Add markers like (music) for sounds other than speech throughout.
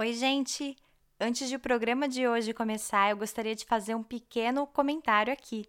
Oi, gente! Antes de o programa de hoje começar, eu gostaria de fazer um pequeno comentário aqui.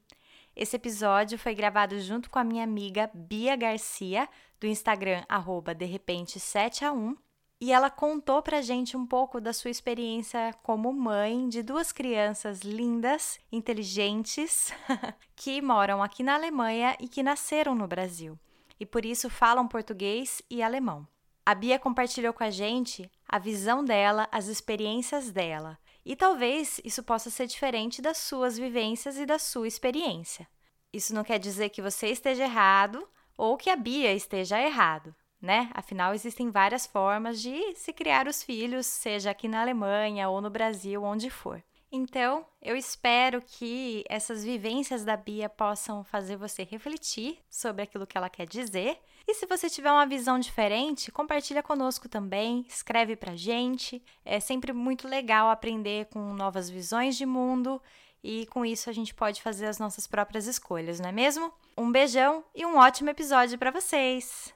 Esse episódio foi gravado junto com a minha amiga Bia Garcia, do Instagram arroba de repente 7 a 1, e ela contou pra gente um pouco da sua experiência como mãe de duas crianças lindas, inteligentes, (laughs) que moram aqui na Alemanha e que nasceram no Brasil, e por isso falam português e alemão. A Bia compartilhou com a gente a visão dela, as experiências dela. E talvez isso possa ser diferente das suas vivências e da sua experiência. Isso não quer dizer que você esteja errado ou que a Bia esteja errado, né? Afinal, existem várias formas de se criar os filhos, seja aqui na Alemanha ou no Brasil, onde for. Então, eu espero que essas vivências da Bia possam fazer você refletir sobre aquilo que ela quer dizer. E se você tiver uma visão diferente, compartilha conosco também, escreve pra gente. É sempre muito legal aprender com novas visões de mundo e com isso a gente pode fazer as nossas próprias escolhas, não é mesmo? Um beijão e um ótimo episódio para vocês.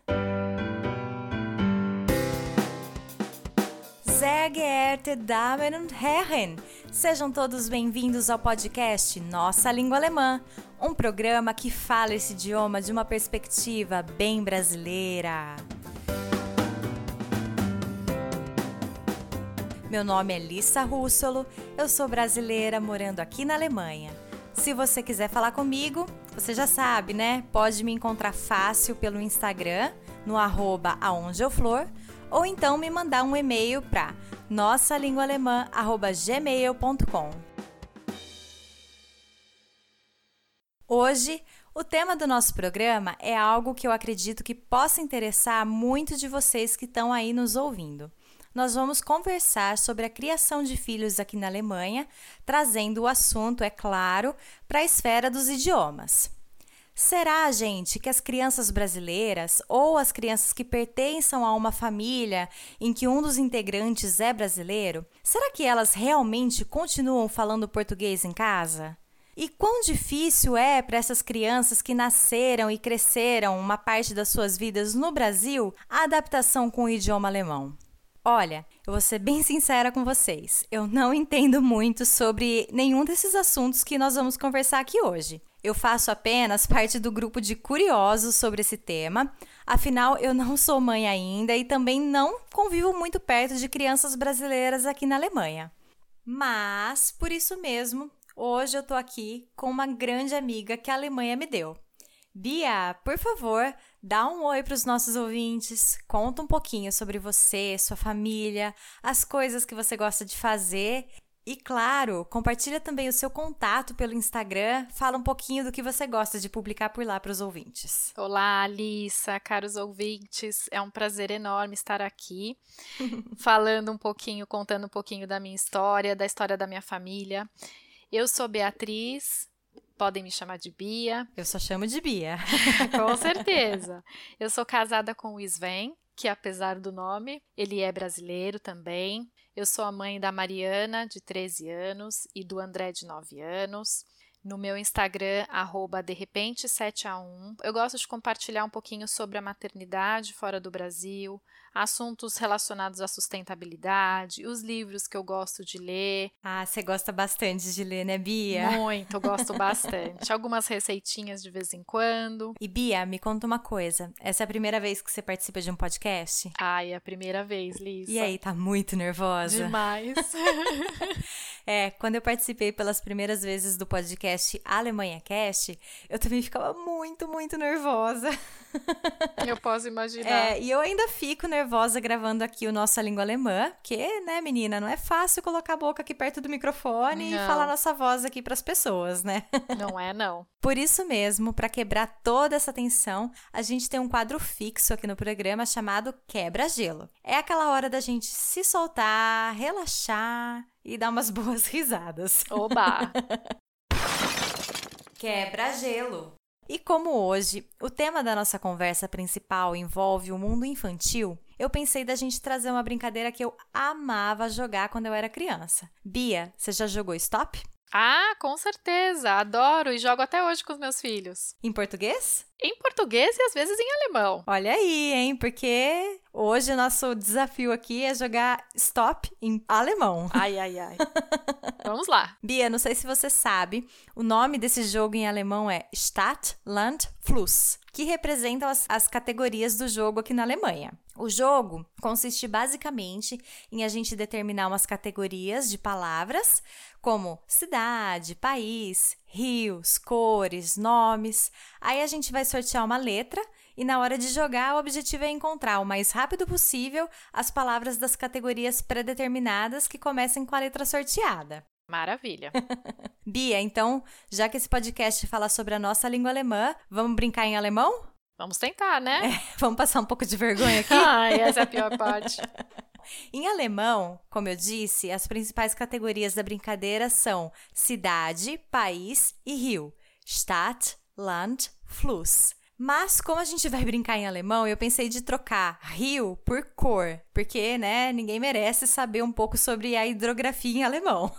Sehr geehrte Damen und Herren, sejam todos bem-vindos ao podcast Nossa Língua Alemã, um programa que fala esse idioma de uma perspectiva bem brasileira. Meu nome é Lissa Russolo, eu sou brasileira morando aqui na Alemanha. Se você quiser falar comigo, você já sabe, né? Pode me encontrar fácil pelo Instagram, no arroba aondeeuflor, ou então me mandar um e-mail para nossalinguaalemã@gmail.com. Hoje, o tema do nosso programa é algo que eu acredito que possa interessar muitos de vocês que estão aí nos ouvindo. Nós vamos conversar sobre a criação de filhos aqui na Alemanha, trazendo o assunto, é claro, para a esfera dos idiomas. Será, gente, que as crianças brasileiras ou as crianças que pertencem a uma família em que um dos integrantes é brasileiro, será que elas realmente continuam falando português em casa? E quão difícil é para essas crianças que nasceram e cresceram uma parte das suas vidas no Brasil a adaptação com o idioma alemão? Olha, eu vou ser bem sincera com vocês. Eu não entendo muito sobre nenhum desses assuntos que nós vamos conversar aqui hoje. Eu faço apenas parte do grupo de curiosos sobre esse tema, afinal, eu não sou mãe ainda e também não convivo muito perto de crianças brasileiras aqui na Alemanha. Mas, por isso mesmo, hoje eu tô aqui com uma grande amiga que a Alemanha me deu. Bia, por favor, dá um oi para os nossos ouvintes, conta um pouquinho sobre você, sua família, as coisas que você gosta de fazer e claro, compartilha também o seu contato pelo Instagram, fala um pouquinho do que você gosta de publicar por lá para os ouvintes. Olá, Alissa, caros ouvintes, é um prazer enorme estar aqui, (laughs) falando um pouquinho, contando um pouquinho da minha história, da história da minha família. Eu sou Beatriz, podem me chamar de Bia. Eu só chamo de Bia. (laughs) com (laughs) certeza. Eu sou casada com o Sven, que apesar do nome, ele é brasileiro também. Eu sou a mãe da Mariana, de 13 anos, e do André, de 9 anos. No meu Instagram, arroba de repente 7 a 1. Eu gosto de compartilhar um pouquinho sobre a maternidade fora do Brasil, assuntos relacionados à sustentabilidade, os livros que eu gosto de ler. Ah, você gosta bastante de ler, né, Bia? Muito, gosto (laughs) bastante. Algumas receitinhas de vez em quando. E Bia, me conta uma coisa. Essa é a primeira vez que você participa de um podcast? Ai, é a primeira vez, Lisa. E aí, tá muito nervosa? Demais. (laughs) é, quando eu participei pelas primeiras vezes do podcast Alemanha Cast, eu também ficava muito, muito nervosa. Eu posso imaginar. É, e eu ainda fico nervosa gravando aqui o Nossa Língua Alemã, porque, né, menina, não é fácil colocar a boca aqui perto do microfone não. e falar nossa voz aqui para as pessoas, né? (laughs) Não é, não. Por isso mesmo, para quebrar toda essa tensão, a gente tem um quadro fixo aqui no programa chamado Quebra-Gelo. É aquela hora da gente se soltar, relaxar e dar umas (laughs) boas risadas. Oba! (laughs) Quebra-gelo. E como hoje o tema da nossa conversa principal envolve o mundo infantil, eu pensei da gente trazer uma brincadeira que eu amava jogar quando eu era criança. Bia, você já jogou Stop? Ah, com certeza. Adoro e jogo até hoje com os meus filhos. Em português? Em português e às vezes em alemão. Olha aí, hein? Porque hoje o nosso desafio aqui é jogar stop em alemão. Ai, ai, ai. (laughs) Vamos lá. Bia, não sei se você sabe, o nome desse jogo em alemão é Stadt, Land, Fluss, que representam as, as categorias do jogo aqui na Alemanha. O jogo consiste basicamente em a gente determinar umas categorias de palavras, como cidade, país, rios, cores, nomes. Aí a gente vai sortear uma letra e na hora de jogar o objetivo é encontrar o mais rápido possível as palavras das categorias pré-determinadas que comecem com a letra sorteada. Maravilha. (laughs) Bia, então, já que esse podcast fala sobre a nossa língua alemã, vamos brincar em alemão? Vamos tentar, né? É, (laughs) vamos passar um pouco de vergonha aqui? (laughs) Ai, essa é a pior parte. Em alemão, como eu disse, as principais categorias da brincadeira são cidade, país e rio. Stadt, Land, Fluss. Mas como a gente vai brincar em alemão, eu pensei de trocar rio por cor, porque, né, ninguém merece saber um pouco sobre a hidrografia em alemão.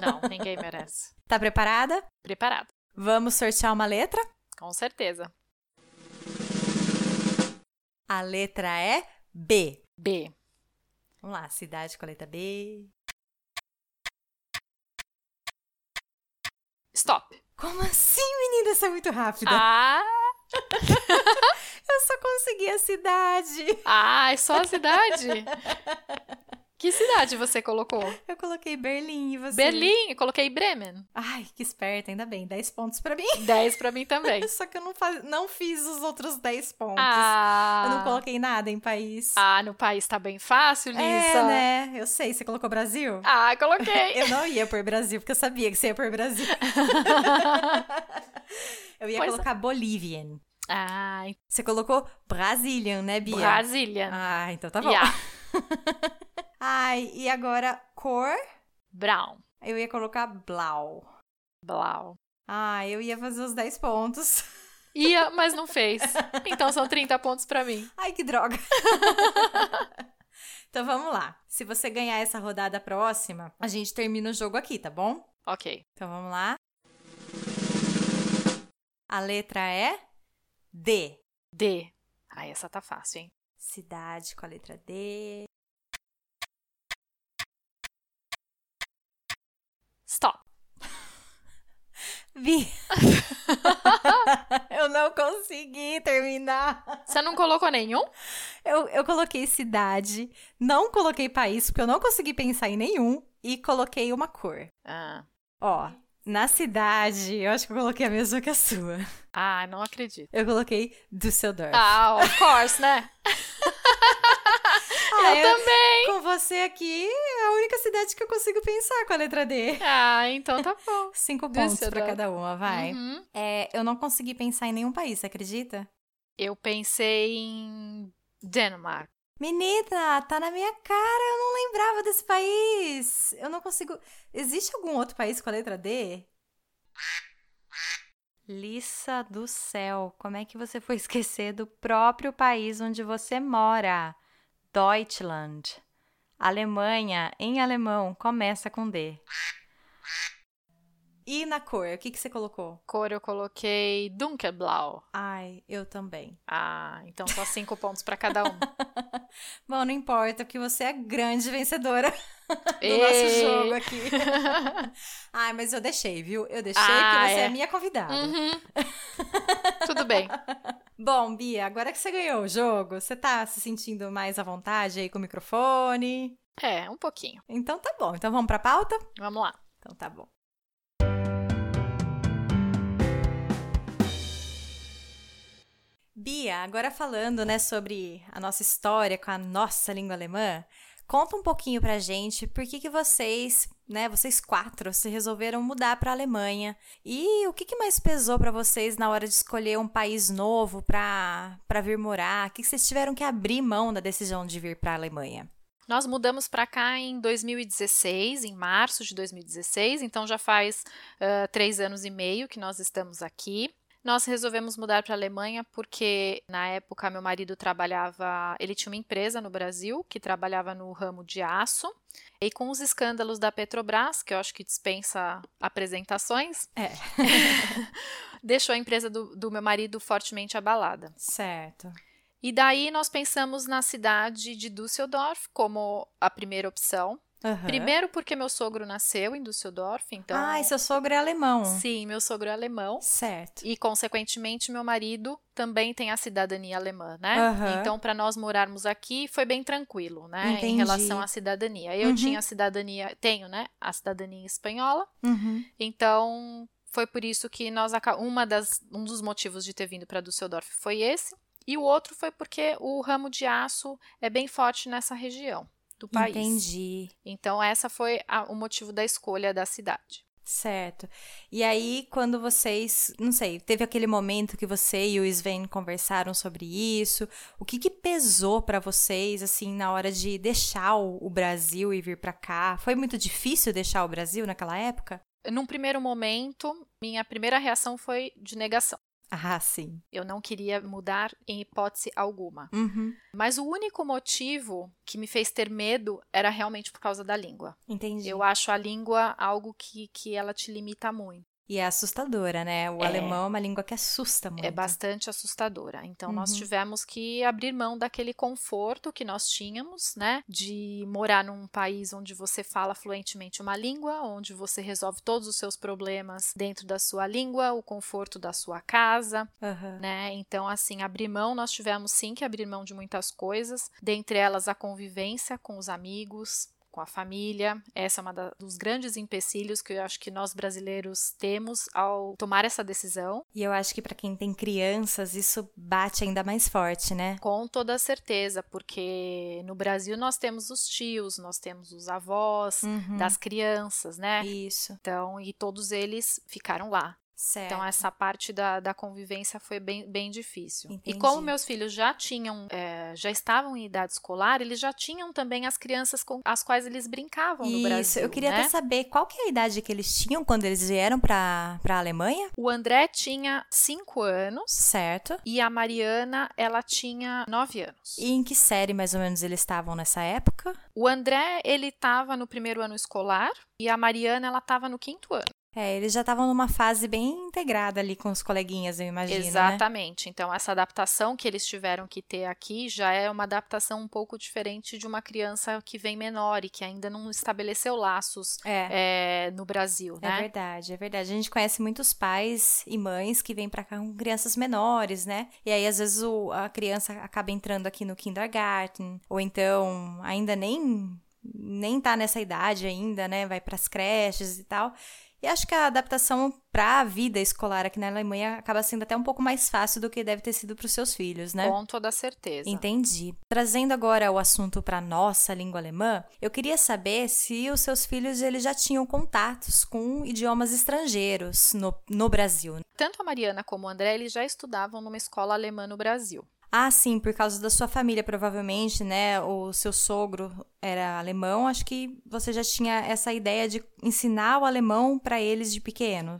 Não, ninguém merece. (laughs) Tá preparada? Preparada. Vamos sortear uma letra? Com certeza. A letra é B. B. Vamos lá, cidade com a letra B. Stop. Como assim, menina? Isso é muito rápida. Ah! (laughs) Eu só consegui a cidade. Ah, é só a cidade? (laughs) Que cidade você colocou? Eu coloquei Berlim e você? Berlim, eu coloquei Bremen. Ai, que esperta, ainda bem. 10 pontos pra mim. 10 pra mim também. (laughs) Só que eu não, faz... não fiz os outros 10 pontos. Ah. Eu não coloquei nada em país. Ah, no país tá bem fácil, Lisa. É, né? Eu sei. Você colocou Brasil? Ah, coloquei. (laughs) eu não ia por Brasil, porque eu sabia que você ia por Brasil. (laughs) eu ia Pois é. colocar Bolivian. ah, Você colocou Brazilian, né, Bia? Brasília. Ah, então tá bom. Yeah. Ai, e agora cor? Brown. Eu ia colocar blau. Blau. Ah, eu ia fazer os 10 pontos. (laughs) Ia, mas não fez. Então são 30 pontos pra mim. Ai, que droga. (laughs) então vamos lá. Se você ganhar essa rodada próxima, a gente termina o jogo aqui, tá bom? Ok. Então vamos lá. A letra é D. D. Ah, essa tá fácil, hein? Cidade com a letra D. Stop. Vi. (laughs) eu não consegui terminar. Você não colocou nenhum? Eu, eu coloquei cidade, não coloquei país, porque eu não consegui pensar em nenhum, e coloquei uma cor. Ah. Ó, na cidade, eu acho que eu coloquei a mesma que a sua. Ah, não acredito. Eu coloquei Düsseldorf. Ah, of course, né? (laughs) Ah, eu também. Com você aqui, é a única cidade que eu consigo pensar com a letra D. Ah, então tá bom. (laughs) Cinco pontos pra Düsseldorf. cada uma, vai. Uhum. É, eu não consegui pensar em nenhum país, você acredita? Eu pensei em Denmark. Menina, tá na minha cara, eu não lembrava desse país. Eu não consigo. Existe algum outro país com a letra D? Lissa do céu, como é que você foi (laughs) esquecer do próprio país onde você mora? Deutschland. Alemanha, em alemão, começa com D. E na cor, o que, que você colocou? Cor eu coloquei Dunkelblau. Ai, eu também. Ah, então só cinco pontos pra cada um. (laughs) Bom, não importa, porque você é a grande vencedora (laughs) do Ei. nosso jogo aqui. (laughs) Ai, mas eu deixei, viu? Eu deixei Ah, porque você é. é. a minha convidada. Uhum. Tudo bem. Bom, Bia, agora que você ganhou o jogo, você tá se sentindo mais à vontade aí com o microfone? É, um pouquinho. Então tá bom. Então vamos pra pauta? Vamos lá. Então tá bom. Bia, agora falando, né, sobre a nossa história com a nossa língua alemã, conta um pouquinho pra gente por que que vocês, né, vocês quatro, se resolveram mudar pra Alemanha e o que que mais pesou pra vocês na hora de escolher um país novo pra vir morar? O que que vocês tiveram que abrir mão da decisão de vir pra Alemanha? Nós mudamos para cá em 2016, em março de 2016, então já faz ah, três anos e meio que nós estamos aqui. Nós resolvemos mudar para a Alemanha porque na época meu marido trabalhava, ele tinha uma empresa no Brasil que trabalhava no ramo de aço. E com os escândalos da Petrobras, que eu acho que dispensa apresentações, é. (laughs) deixou a empresa do, do meu marido fortemente abalada. Certo. E daí nós pensamos na cidade de Düsseldorf como a primeira opção. Uhum. Primeiro porque meu sogro nasceu em Düsseldorf, então... Ah, e seu sogro é alemão. Sim, meu sogro é alemão. Certo. E, consequentemente, meu marido também tem a cidadania alemã, né? Uhum. Então, para nós morarmos aqui, foi bem tranquilo, né? Entendi. Em relação à cidadania. Eu Uhum. tinha a cidadania, tenho, né? A cidadania espanhola. Uhum. Então, foi por isso que nós uma das um dos motivos de ter vindo para Düsseldorf foi esse, e o outro foi porque o ramo de aço é bem forte nessa região do país. Entendi. Então, essa foi a- o motivo da escolha da cidade. Certo. E aí, quando vocês, não sei, teve aquele momento que você e o Sven conversaram sobre isso, o que que pesou pra vocês, assim, na hora de deixar o, o Brasil e vir pra cá? Foi muito difícil deixar o Brasil naquela época? Num primeiro momento, minha primeira reação foi de negação. Ah, sim. Eu não queria mudar em hipótese alguma. Uhum. Mas o único motivo que me fez ter medo era realmente por causa da língua. Entendi. Eu acho a língua algo que, que ela te limita muito. E é assustadora, né? O É. alemão é uma língua que assusta muito. É bastante assustadora. Então, nós Uhum. tivemos que abrir mão daquele conforto que nós tínhamos, né? De morar num país onde você fala fluentemente uma língua, onde você resolve todos os seus problemas dentro da sua língua, o conforto da sua casa, Aham. né? Então, assim, abrir mão, nós tivemos sim que abrir mão de muitas coisas, dentre elas a convivência com os amigos, com a família. Essa é uma da- dos grandes empecilhos que eu acho que nós brasileiros temos ao tomar essa decisão. E eu acho que pra quem tem crianças, isso bate ainda mais forte, né? Com toda certeza, porque no Brasil nós temos os tios, nós temos os avós Uhum. das crianças, né? Isso. Então, e todos eles ficaram lá. Certo. Então, essa parte da, da convivência foi bem, bem difícil. Entendi. E como meus filhos já tinham, é, já estavam em idade escolar, eles já tinham também as crianças com as quais eles brincavam no Isso, Brasil. eu queria né? até saber qual que é a idade que eles tinham quando eles vieram pra, pra Alemanha? O André tinha 5 anos Certo. e a Mariana, ela tinha 9 anos. E em que série mais ou menos eles estavam nessa época? O André, ele estava no primeiro ano escolar e a Mariana, ela estava no quinto ano. É, eles já estavam numa fase bem integrada ali com os coleguinhas, eu imagino, né? Exatamente. Então, essa adaptação que eles tiveram que ter aqui já é uma adaptação um pouco diferente de uma criança que vem menor e que ainda não estabeleceu laços É. é, no Brasil, É né? verdade, é verdade. A gente conhece muitos pais e mães que vêm pra cá com crianças menores, né? E aí, às vezes, o- a criança acaba entrando aqui no kindergarten, ou então ainda nem, nem tá nessa idade ainda, né? Vai pras creches e tal. E acho que a adaptação pra vida escolar aqui na Alemanha acaba sendo até um pouco mais fácil do que deve ter sido pros seus filhos, né? Com toda certeza. Entendi. Trazendo agora o assunto para nossa língua alemã, eu queria saber se os seus filhos eles já tinham contatos com idiomas estrangeiros no, no Brasil. Tanto a Mariana como o André, eles já estudavam numa escola alemã no Brasil. Ah, sim, por causa da sua família, provavelmente, né? O seu sogro era alemão. Acho que você já tinha essa ideia de ensinar o alemão para eles de pequeno.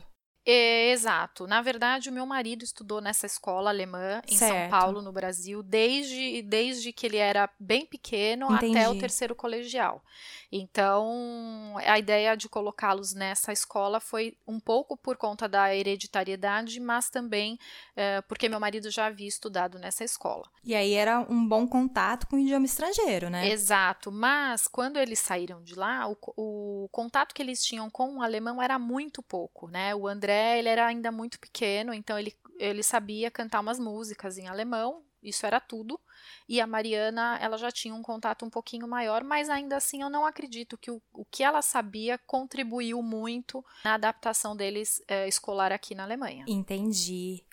É, exato. Na verdade, o meu marido estudou nessa escola alemã em São Certo. Paulo, no Brasil, desde, desde que ele era bem pequeno até o Entendi. terceiro colegial. Então, a ideia de colocá-los nessa escola foi um pouco por conta da hereditariedade, mas também eh, porque meu marido já havia estudado nessa escola. E aí era um bom contato com o idioma estrangeiro, né? Exato, mas quando eles saíram de lá, o, o contato que eles tinham com o alemão era muito pouco, né? O André, ele era ainda muito pequeno, então ele, ele sabia cantar umas músicas em alemão, isso era tudo. E a Mariana, ela já tinha um contato um pouquinho maior, mas ainda assim eu não acredito que o, o que ela sabia contribuiu muito na adaptação deles eh, escolar aqui na Alemanha. Entendi.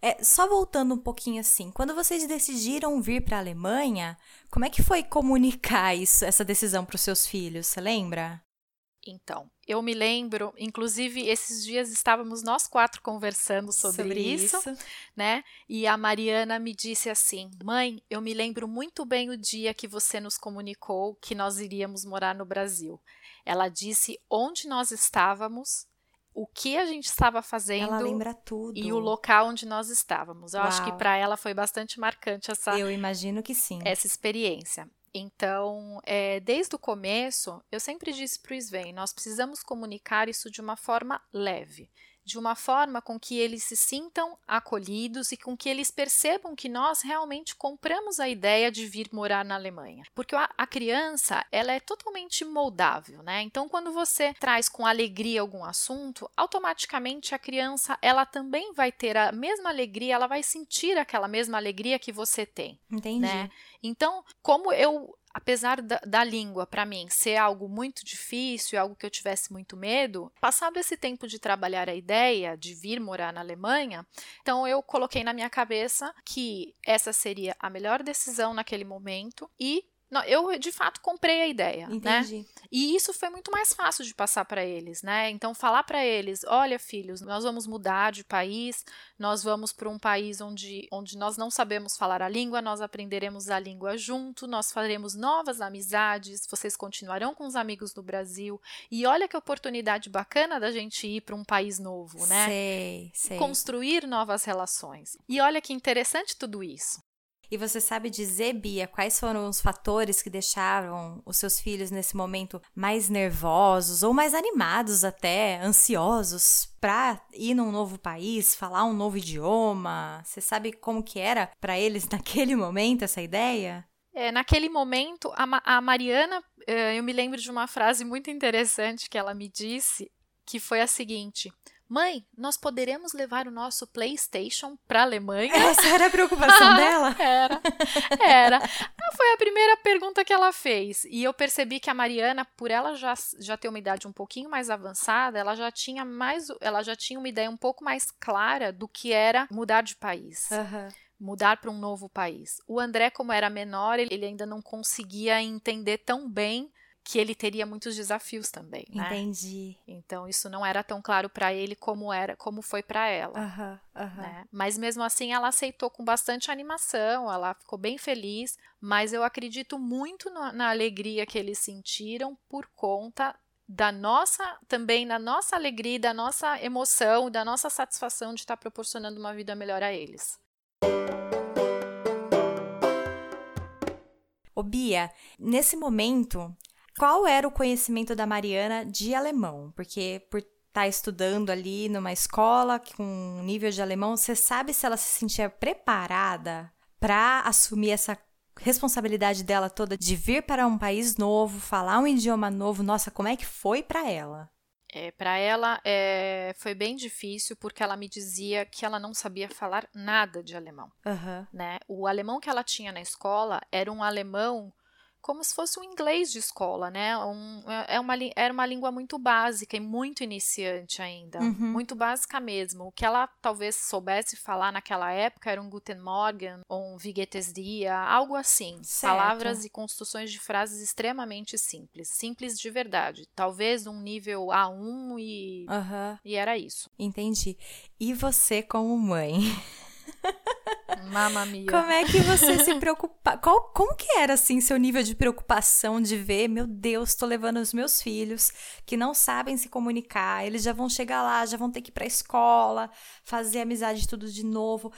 É, só voltando um pouquinho assim, quando vocês decidiram vir para a Alemanha, como é que foi comunicar isso, essa decisão para os seus filhos? Você lembra? Então, eu me lembro, inclusive esses dias estávamos nós quatro conversando sobre, isso, né? E a Mariana me disse assim: Mãe, eu me lembro muito bem o dia que você nos comunicou que nós iríamos morar no Brasil. Ela disse onde nós estávamos o que a gente estava fazendo. Ela lembra tudo. E o local onde nós estávamos. Eu Uau. acho que para ela foi bastante marcante essa. Eu imagino que sim. Essa experiência. Então, é, desde o começo, eu sempre disse para o Sven: nós precisamos comunicar isso de uma forma leve de uma forma com que eles se sintam acolhidos e com que eles percebam que nós realmente compramos a ideia de vir morar na Alemanha. Porque a, criança, ela é totalmente moldável, né? Então, quando você traz com alegria algum assunto, automaticamente a criança, ela também vai ter a mesma alegria, ela vai sentir aquela mesma alegria que você tem. Entendi. Né? Então, como eu apesar da, da língua para mim ser algo muito difícil, algo que eu tivesse muito medo, passado esse tempo de trabalhar a ideia de vir morar na Alemanha, então eu coloquei na minha cabeça que essa seria a melhor decisão naquele momento e não, eu de fato comprei a ideia, né? Entendi. né? E isso foi muito mais fácil de passar para eles, né? Então falar para eles, olha filhos, nós vamos mudar de país, nós vamos para um país onde, onde nós não sabemos falar a língua, nós aprenderemos a língua junto, nós faremos novas amizades, vocês continuarão com os amigos do Brasil e olha que oportunidade bacana da gente ir para um país novo, né? Sei, sei. Construir novas relações. E olha que interessante tudo isso. E você sabe dizer, Bia, quais foram os fatores que deixaram os seus filhos nesse momento mais nervosos ou mais animados até, ansiosos para ir num novo país, falar um novo idioma? Você sabe como que era para eles (laughs) naquele momento essa ideia? É, naquele momento, a, a Mariana, eh, eu me lembro de uma frase muito interessante que ela me disse, que foi a seguinte: Mãe, nós poderemos levar o nosso PlayStation para a Alemanha? (laughs) Essa era a preocupação (laughs) dela? era. Era. Foi a primeira pergunta que ela fez. E eu percebi que a Mariana, por ela já, já ter uma idade um pouquinho mais avançada, ela já tinha mais, ela já tinha uma ideia um pouco mais clara do que era mudar de país. Uhum mudar para um novo país. O André, como era menor, ele ainda não conseguia entender tão bem que ele teria muitos desafios também, né? Entendi. Então isso não era tão claro para ele como era, como foi para ela. Uhum, uhum. Né? Mas mesmo assim ela aceitou com bastante animação, ela ficou bem feliz. Mas eu acredito muito na, na alegria que eles sentiram por conta da nossa também na nossa alegria, da nossa emoção, da nossa satisfação de estar proporcionando uma vida melhor a eles. Ô Bia, nesse momento qual era o conhecimento da Mariana de alemão? Porque por estar tá estudando ali numa escola com um nível de alemão, você sabe se ela se sentia preparada para assumir essa responsabilidade dela toda de vir para um país novo, falar um idioma novo? Nossa, como é que foi para ela? É, para ela é, foi bem difícil porque ela me dizia que ela não sabia falar nada de alemão. Uhum. Né? O alemão que ela tinha na escola era um alemão como se fosse um inglês de escola, né? Um, é, é uma, era uma língua muito básica e muito iniciante ainda, uhum. muito básica mesmo. O que ela talvez soubesse falar naquela época era um Guten Morgen ou um Wie geht es dir, algo assim. Certo. Palavras e construções de frases extremamente simples, simples de verdade. Talvez um nível A1 e, uhum. e era isso. Entendi. E você como mãe? (laughs) Mamma mia. Como é que você se preocupa? Qual, como que era, assim, seu nível de preocupação de ver, meu Deus, tô levando os meus filhos que não sabem se comunicar, eles já vão chegar lá, já vão ter que ir pra escola, fazer amizade tudo de novo.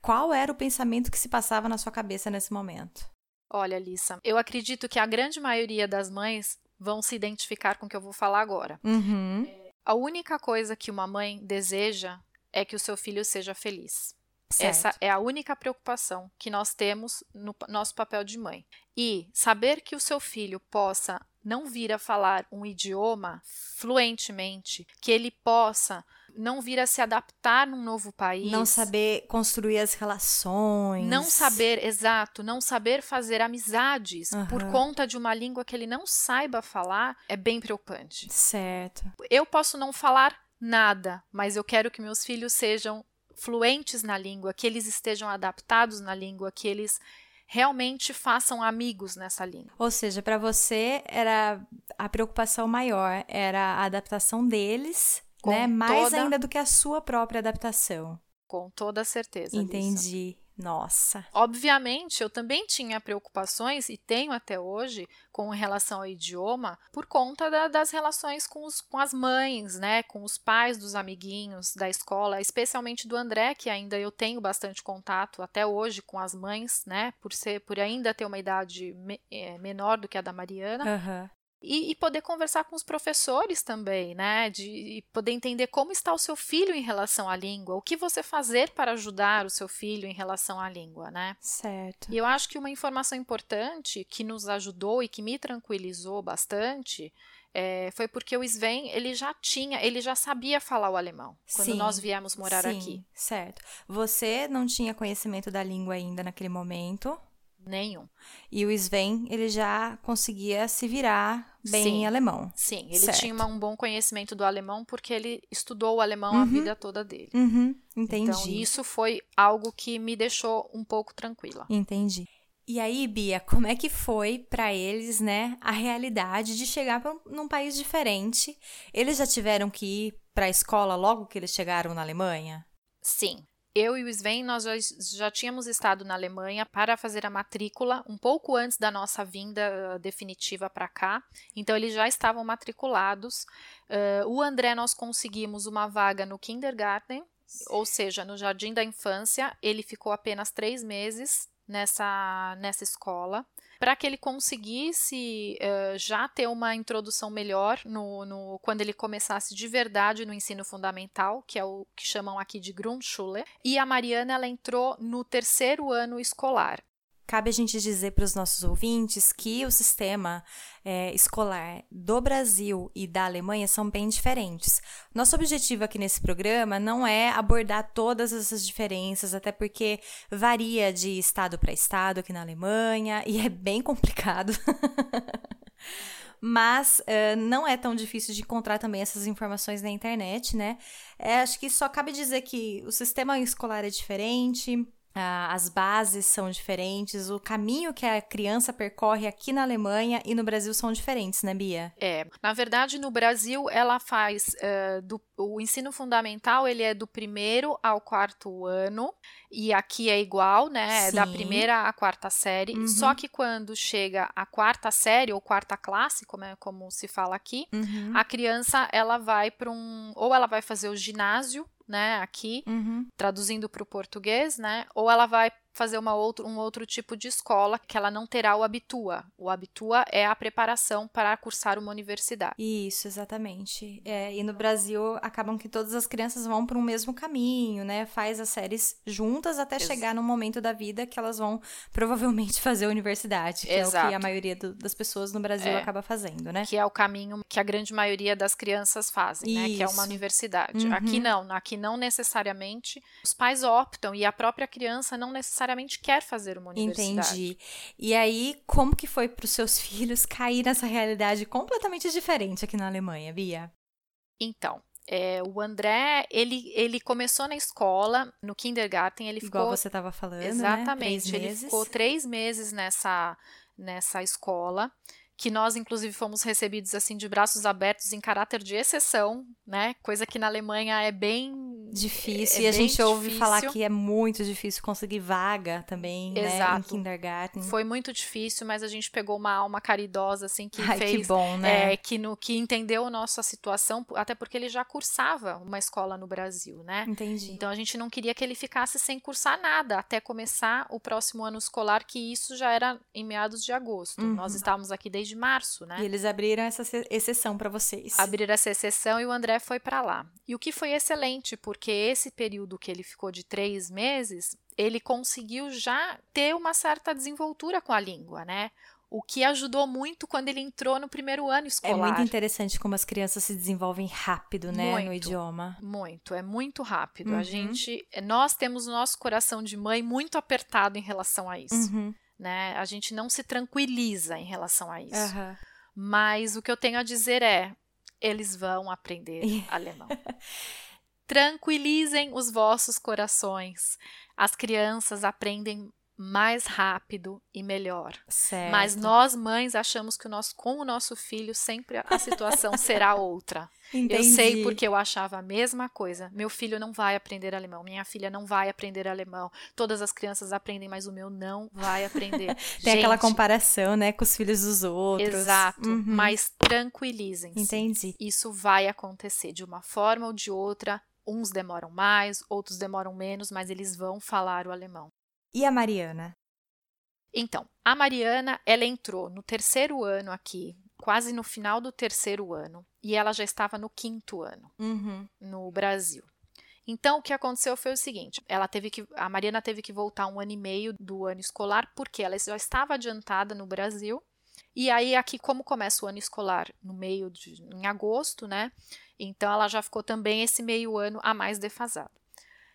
Qual era o pensamento que se passava na sua cabeça nesse momento? Olha, Alissa, eu acredito que a grande maioria das mães vão se identificar com o que eu vou falar agora. Uhum. A única coisa que uma mãe deseja é que o seu filho seja feliz. Certo. Essa é a única preocupação que nós temos no nosso papel de mãe. E saber que o seu filho possa não vir a falar um idioma fluentemente, que ele possa não vir a se adaptar num novo país. Não saber construir as relações. Não saber, exato, não saber fazer amizades uhum. por conta de uma língua que ele não saiba falar é bem preocupante. Certo. Eu posso não falar nada, mas eu quero que meus filhos sejam fluentes na língua, que eles estejam adaptados na língua, que eles realmente façam amigos nessa língua. Ou seja, para você era a preocupação maior era a adaptação deles, Com né? Mais toda... ainda do que a sua própria adaptação. Com toda certeza. Entendi. Lisa. Nossa. Obviamente, eu também tinha preocupações e tenho até hoje com relação ao idioma por conta da, das relações com, os, com as mães, né, com os pais dos amiguinhos da escola, especialmente do André, que ainda eu tenho bastante contato até hoje com as mães, né, por ser, por ainda ter uma idade me, é, menor do que a da Mariana. Uhum. E, e, poder conversar com os professores também, né? De poder entender como está o seu filho em relação à língua, o que você fazer para ajudar o seu filho em relação à língua, né? Certo. E eu acho que uma informação importante que nos ajudou e que me tranquilizou bastante é, foi porque o Sven ele já tinha, ele já sabia falar o alemão quando sim, nós viemos morar sim, aqui. Certo. Você não tinha conhecimento da língua ainda naquele momento? Nenhum. E o Sven, ele já conseguia se virar bem sim, em alemão. Sim, ele certo. tinha um bom conhecimento do alemão porque ele estudou o alemão uhum. a vida toda dele. Uhum, entendi. Então, isso foi algo que me deixou um pouco tranquila. Entendi. E aí, Bia, como é que foi para eles, né, a realidade de chegar pra um, num país diferente? Eles já tiveram que ir para a escola logo que eles chegaram na Alemanha? Sim eu e o Sven, nós já, tínhamos estado na Alemanha para fazer a matrícula um pouco antes da nossa vinda uh, definitiva para cá. Então, eles já estavam matriculados. Uh, o André, nós conseguimos uma vaga no kindergarten, ou seja, no jardim da infância. Ele ficou apenas três meses nessa, nessa escola para que ele conseguisse uh, já ter uma introdução melhor no, no, quando ele começasse de verdade no ensino fundamental, que é o que chamam aqui de Grundschule. E a Mariana ela entrou no terceiro ano escolar. Cabe a gente dizer para os nossos ouvintes que o sistema é, escolar do Brasil e da Alemanha são bem diferentes. Nosso objetivo aqui nesse programa não é abordar todas essas diferenças, até porque varia de estado para estado aqui na Alemanha e é bem complicado. (laughs) mas uh, não é tão difícil de encontrar também essas informações na internet, né? É, acho que só cabe dizer que o sistema escolar é diferente, as bases são diferentes, o caminho que a criança percorre aqui na Alemanha e no Brasil são diferentes, né, Bia? É, na verdade, no Brasil ela faz uh, do, o ensino fundamental ele é do primeiro ao quarto ano e aqui é igual, né? É da primeira à quarta série. Uhum. Só que quando chega a quarta série ou quarta classe, como é como se fala aqui, uhum. a criança ela vai para um ou ela vai fazer o ginásio né, aqui, uhum. traduzindo para o português, né, ou ela vai fazer uma outro, um outro tipo de escola que ela não terá o Habitua. O Habitua é a preparação para cursar uma universidade. Isso, exatamente. É, e no Brasil acabam que todas as crianças vão para um mesmo caminho, né? Faz as séries juntas até chegar no momento da vida que elas vão (laughs) provavelmente fazer a universidade, que Exato. é o que a maioria do, das pessoas no Brasil é. acaba fazendo, né? Que é o caminho que a grande maioria das crianças fazem, Isso. né? Que é uma universidade. Uhum. Aqui não, aqui não necessariamente. Os pais optam e a própria criança não necessariamente necessariamente quer fazer uma universidade. Entendi. E aí, como que foi para os seus (laughs) filhos cair nessa realidade completamente diferente aqui na Alemanha, Bia? Então, é, o André, ele, ele começou na escola, no kindergarten, ele ficou... Igual você estava falando, né? Exatamente. Né? Ele ficou três meses nessa, nessa escola que nós inclusive fomos recebidos assim de braços abertos em caráter de exceção, né? Coisa que na Alemanha é bem difícil é, e a gente difícil. ouve falar que é muito difícil conseguir vaga também, Exato. né, em kindergarten. Foi muito difícil, mas a gente pegou uma alma caridosa assim que Ai, fez que bom, né? É, que no que entendeu a nossa situação, até porque ele já cursava uma escola no Brasil, né? Entendi. Então a gente não queria que ele ficasse sem cursar nada até começar o próximo ano escolar, que isso já era em meados de agosto. Uhum. Nós estávamos aqui desde março, né? E eles abriram essa exceção para vocês. Abriram essa exceção e o André foi para lá. E o que foi excelente, porque esse período que ele ficou de três meses, ele conseguiu já ter uma certa desenvoltura com a língua, né? O que ajudou muito quando ele entrou no primeiro ano escolar. É muito interessante como as crianças se desenvolvem rápido, né, muito, no idioma. Muito, é muito rápido. Uhum. A gente, nós temos o nosso coração de mãe muito apertado em relação a isso, uhum. Né? A gente não se tranquiliza em relação a isso. Uhum. Mas o que eu tenho a dizer é: eles vão aprender (laughs) alemão. Tranquilizem os vossos corações. As crianças aprendem mais rápido e melhor. Certo. Mas nós mães achamos que o nosso, com o nosso filho sempre a situação será outra. (laughs) Entendi. Eu sei porque eu achava a mesma coisa. Meu filho não vai aprender alemão, minha filha não vai aprender alemão. Todas as crianças aprendem, mas o meu não vai aprender. (laughs) Tem aquela Gente, comparação, né, com os filhos dos outros. Exato, Uhum. mas tranquilizem-se. Entendi. Isso vai acontecer de uma forma ou de outra. Uns demoram mais, outros demoram menos, mas eles vão falar o alemão. E a Mariana? Então, a Mariana, ela entrou no terceiro ano aqui, quase no final do terceiro ano, e ela já estava no quinto ano Uhum. no Brasil. Então, o que aconteceu foi o seguinte: ela teve que, a Mariana teve que voltar um ano e meio do ano escolar, porque ela já estava adiantada no Brasil. E aí, aqui, como começa o ano escolar no meio de em agosto, né? Então, ela já ficou também esse meio ano a mais defasada.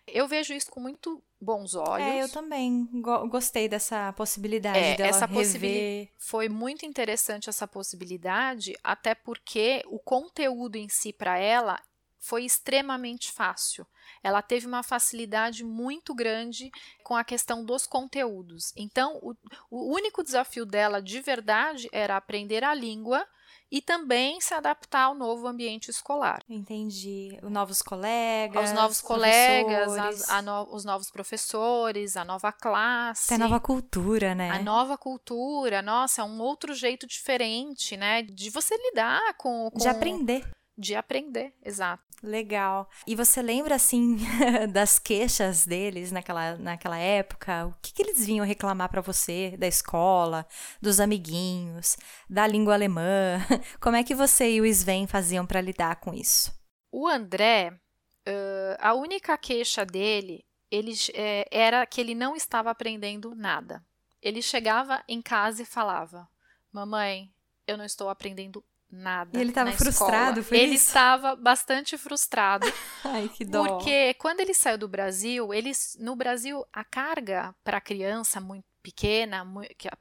Eu vejo isso com muito bons olhos. É, eu também go- gostei dessa possibilidade É, dela essa rever. Foi muito interessante essa possibilidade, até porque o conteúdo em si para ela foi extremamente fácil. Ela teve uma facilidade muito grande com a questão dos conteúdos. Então, o, o único desafio dela de verdade era aprender a língua e também se adaptar ao novo ambiente escolar. Entendi. Os novos colegas. Aos novos colegas, as- a no- os novos professores, a nova classe. Tem nova cultura, né? A nova cultura, nossa, é um outro jeito diferente, né? De você lidar com. com De aprender. De aprender, exato. Legal. E você lembra, assim, (laughs) das queixas deles naquela, naquela época? O que, que eles vinham reclamar pra você da escola, dos amiguinhos, da língua alemã? (laughs) Como é que você e o Sven faziam pra lidar com isso? O André, ãh, a única queixa dele ele, eh, era que ele não estava aprendendo nada. Ele chegava em casa e falava: Mamãe, eu não estou aprendendo nada. E ele estava frustrado, escola." foi Ele estava bastante frustrado. (laughs) Ai, que dó. Porque quando ele saiu do Brasil, eles no Brasil a carga para criança muito pequena,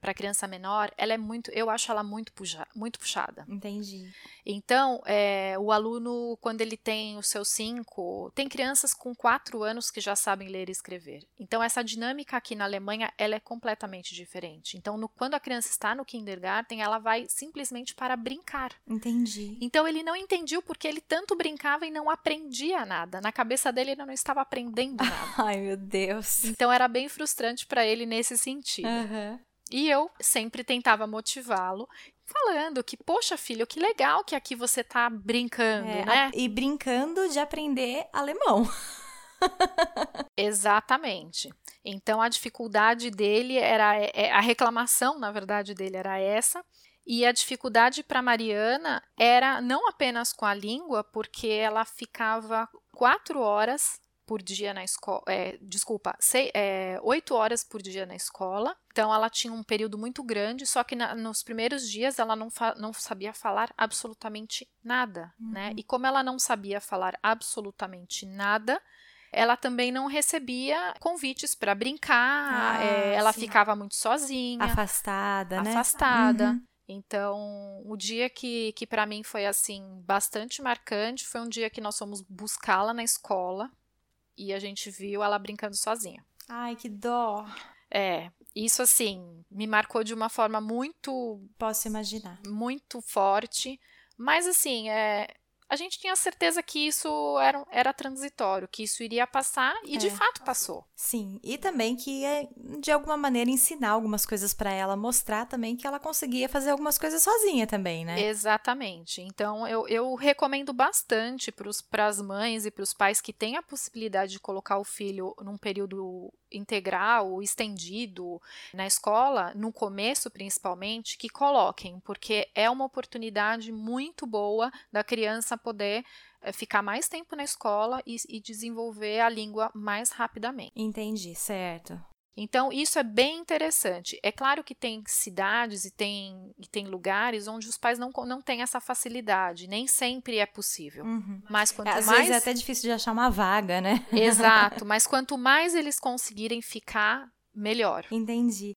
para criança menor, ela é muito, eu acho ela muito puxa, muito puxada. Entendi. Então, é, o aluno quando ele tem os seus cinco, tem crianças com quatro anos que já sabem ler e escrever. Então, essa dinâmica aqui na Alemanha, ela é completamente diferente. Então, no, quando a criança está no kindergarten, ela vai simplesmente para brincar. Entendi. Então ele não entendia porque ele tanto brincava e não aprendia nada. Na cabeça dele ele não estava aprendendo nada. (laughs) Ai, meu Deus. Então era bem frustrante para ele nesse sentido. Aham. E eu sempre tentava motivá-lo, falando que, poxa, filho, que legal que aqui você tá brincando, É, né? e brincando de aprender alemão. (laughs) Exatamente. Então a dificuldade dele era é, a reclamação, na verdade, dele era essa. E a dificuldade para Mariana era não apenas com a língua, porque ela ficava quatro horas por dia na escola, é, desculpa, sei, é, oito horas por dia na escola. Então ela tinha um período muito grande, só que na, nos primeiros dias ela não, não sabia falar absolutamente nada, né? E como ela não sabia falar absolutamente nada, ela também não recebia convites para brincar, Ah, é, ela sim. ficava muito sozinha, Afastada, né? afastada. Uhum. Então, o dia que, que para mim foi assim bastante marcante foi um dia que nós fomos buscá-la na escola e a gente viu ela brincando sozinha. Ai, que dó. É, isso assim me marcou de uma forma muito Posso imaginar. muito forte, mas assim, é, a gente tinha certeza que isso era, era transitório, que isso iria passar e de É. fato passou. Sim, e também que ia, de alguma maneira ensinar algumas coisas pra ela, mostrar também que ela conseguia fazer algumas coisas sozinha também, né? Exatamente. Então, eu, eu recomendo bastante para as mães e para os pais que têm a possibilidade de colocar o filho num período integral, estendido na escola, no começo principalmente, que coloquem, porque é uma oportunidade muito boa da criança poder eh, ficar mais tempo na escola e, e desenvolver a língua mais rapidamente. Entendi, certo. Então, isso é bem interessante. É claro que tem cidades e tem, e tem lugares onde os pais não, não têm essa facilidade, nem sempre é possível. Uhum. Mas quanto Às mais. vezes é até difícil de achar uma vaga, né? Exato, (laughs) mas quanto mais eles conseguirem ficar, melhor. Entendi.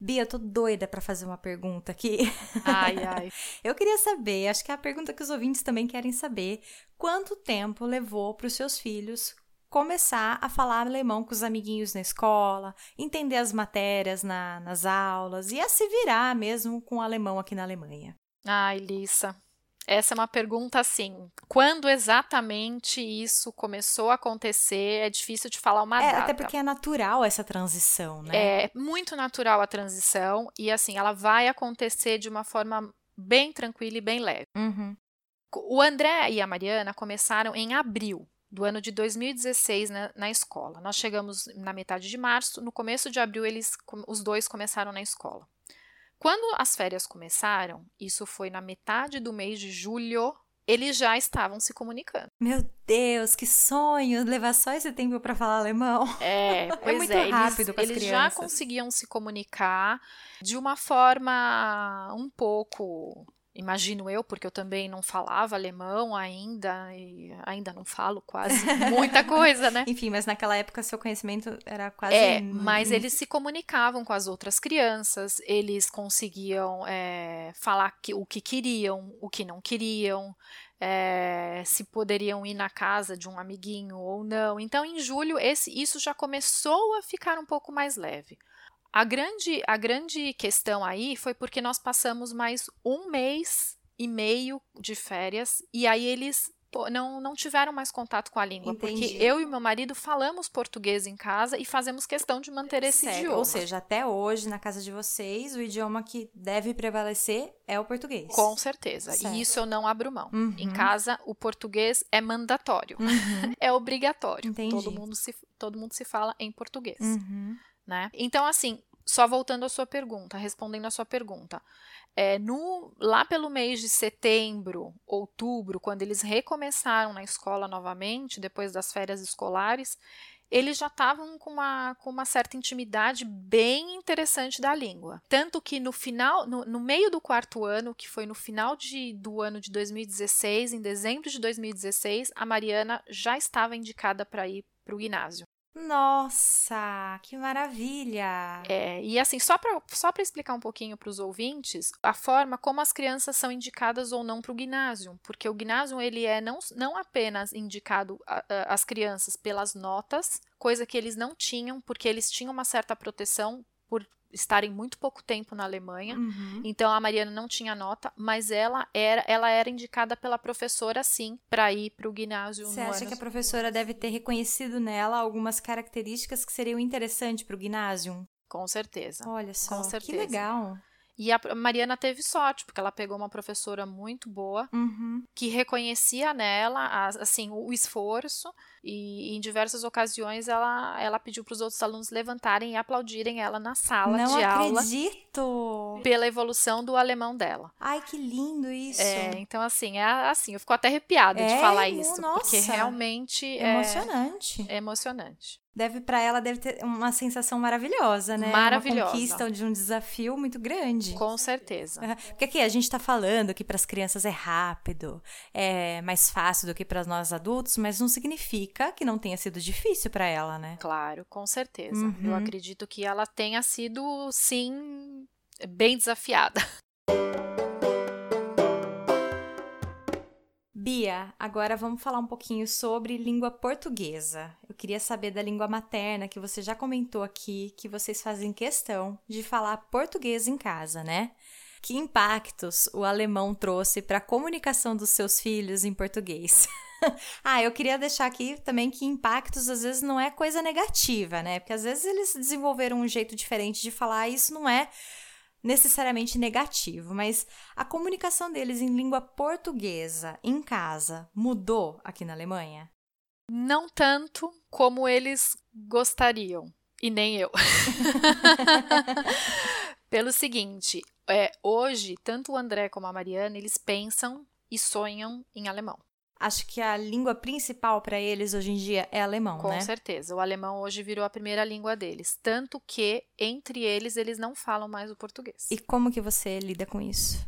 Bia, eu tô doida pra fazer uma pergunta aqui. Ai, (laughs) ai. Eu queria saber, acho que é a pergunta que os ouvintes também querem saber, quanto tempo levou para os seus filhos começar a falar alemão com os amiguinhos na escola, entender as matérias na, nas aulas e a se virar mesmo com o alemão aqui na Alemanha. Ai, Lissa, essa é uma pergunta assim. Quando exatamente isso começou a acontecer? É difícil de falar uma é, data. Até porque é natural essa transição, né? É muito natural a transição e assim ela vai acontecer de uma forma bem tranquila e bem leve. Uhum. O André e a Mariana começaram em abril do ano de 2016 na, na, escola. Nós chegamos na metade de março, no começo de abril eles, os dois começaram na escola. Quando as férias começaram, isso foi na metade do mês de julho, eles já estavam se comunicando. Meu Deus, que sonho levar só esse tempo para falar alemão. É, (laughs) pois é muito é, rápido eles, com as eles crianças. já conseguiam se comunicar de uma forma um pouco imagino eu, porque eu também não falava alemão ainda, e ainda não falo quase (laughs) muita coisa, né? Enfim, mas naquela época seu conhecimento era quase. É, mas eles se comunicavam com as outras crianças, eles conseguiam é, falar que, o que queriam, o que não queriam. É, se poderiam ir na casa de um amiguinho ou não. Então, em julho, esse, isso já começou a ficar um pouco mais leve. A grande, a grande questão aí foi porque nós passamos mais um mês e meio de férias e aí eles não, não tiveram mais contato com a língua, Entendi. porque eu e meu marido falamos português em casa e fazemos questão de manter esse idioma. Ou seja, até hoje, na casa de vocês, o idioma que deve prevalecer é o português. Com certeza. Certo. E isso eu não abro mão. Uhum. Em casa, o português é mandatório. Uhum. (laughs) é obrigatório. Entendi. Todo mundo se, todo mundo se fala em português. Uhum. Né? Então, assim, só voltando à sua pergunta, respondendo à sua pergunta, é, no, lá pelo mês de setembro, outubro, quando eles recomeçaram na escola novamente, depois das férias escolares, eles já estavam com uma, com uma certa intimidade bem interessante da língua. Tanto que no final, no, no meio do quarto ano, que foi no final de, do ano de 2016, em dezembro de 2016, a Mariana já estava indicada para ir para o ginásio. Nossa, que maravilha! É, e assim, só para só explicar um pouquinho para os ouvintes, a forma como as crianças são indicadas ou não para o ginásio, porque o ginásio ele é não, não apenas indicado às crianças pelas notas, coisa que eles não tinham, porque eles tinham uma certa proteção por estarem muito pouco tempo na Alemanha. Uhum. Então a Mariana não tinha nota, mas ela era, ela era indicada pela professora sim para ir para o ginásio. Você acha ano... que a professora deve ter reconhecido nela algumas características que seriam interessantes para o ginásio? Com certeza. Olha só, Com que certeza. legal. E a Mariana teve sorte, porque ela pegou uma professora muito boa, Uhum. que reconhecia nela, assim, o esforço, e em diversas ocasiões ela, ela pediu para os outros alunos levantarem e aplaudirem ela na sala Não de aula acredito! pela evolução do alemão dela. Ai, que lindo isso! É, então assim, é assim, eu fico até arrepiada de É, falar no- isso, nossa. porque realmente é, Emocionante. é emocionante. Deve para ela deve ter uma sensação maravilhosa, né? Maravilhosa. Uma conquista de um desafio muito grande. Com certeza. Porque aqui a gente tá falando que para as crianças é rápido, é mais fácil do que para nós adultos, mas não significa que não tenha sido difícil para ela, né? Claro, com certeza. Uhum. Eu acredito que ela tenha sido, sim, bem desafiada. (laughs) Bia, agora vamos falar um pouquinho sobre língua portuguesa. Eu queria saber da língua materna, que você já comentou aqui, que vocês fazem questão de falar português em casa, né? Que impactos o alemão trouxe para a comunicação dos seus filhos em português? (laughs) (laughs) ah, eu queria deixar aqui também que impactos às vezes não é coisa negativa, né? Porque às vezes eles desenvolveram um jeito diferente de falar e isso não é necessariamente negativo, mas a comunicação deles em língua portuguesa em casa mudou aqui na Alemanha? Não tanto como eles gostariam, e nem eu. (laughs) Pelo seguinte, é, hoje, tanto o André como a Mariana, eles pensam e sonham em alemão. Acho que a língua principal para eles hoje em dia é alemão, Com né? certeza. O alemão hoje virou a primeira língua deles. Tanto que, entre eles, eles não falam mais o português. E como que você lida com isso?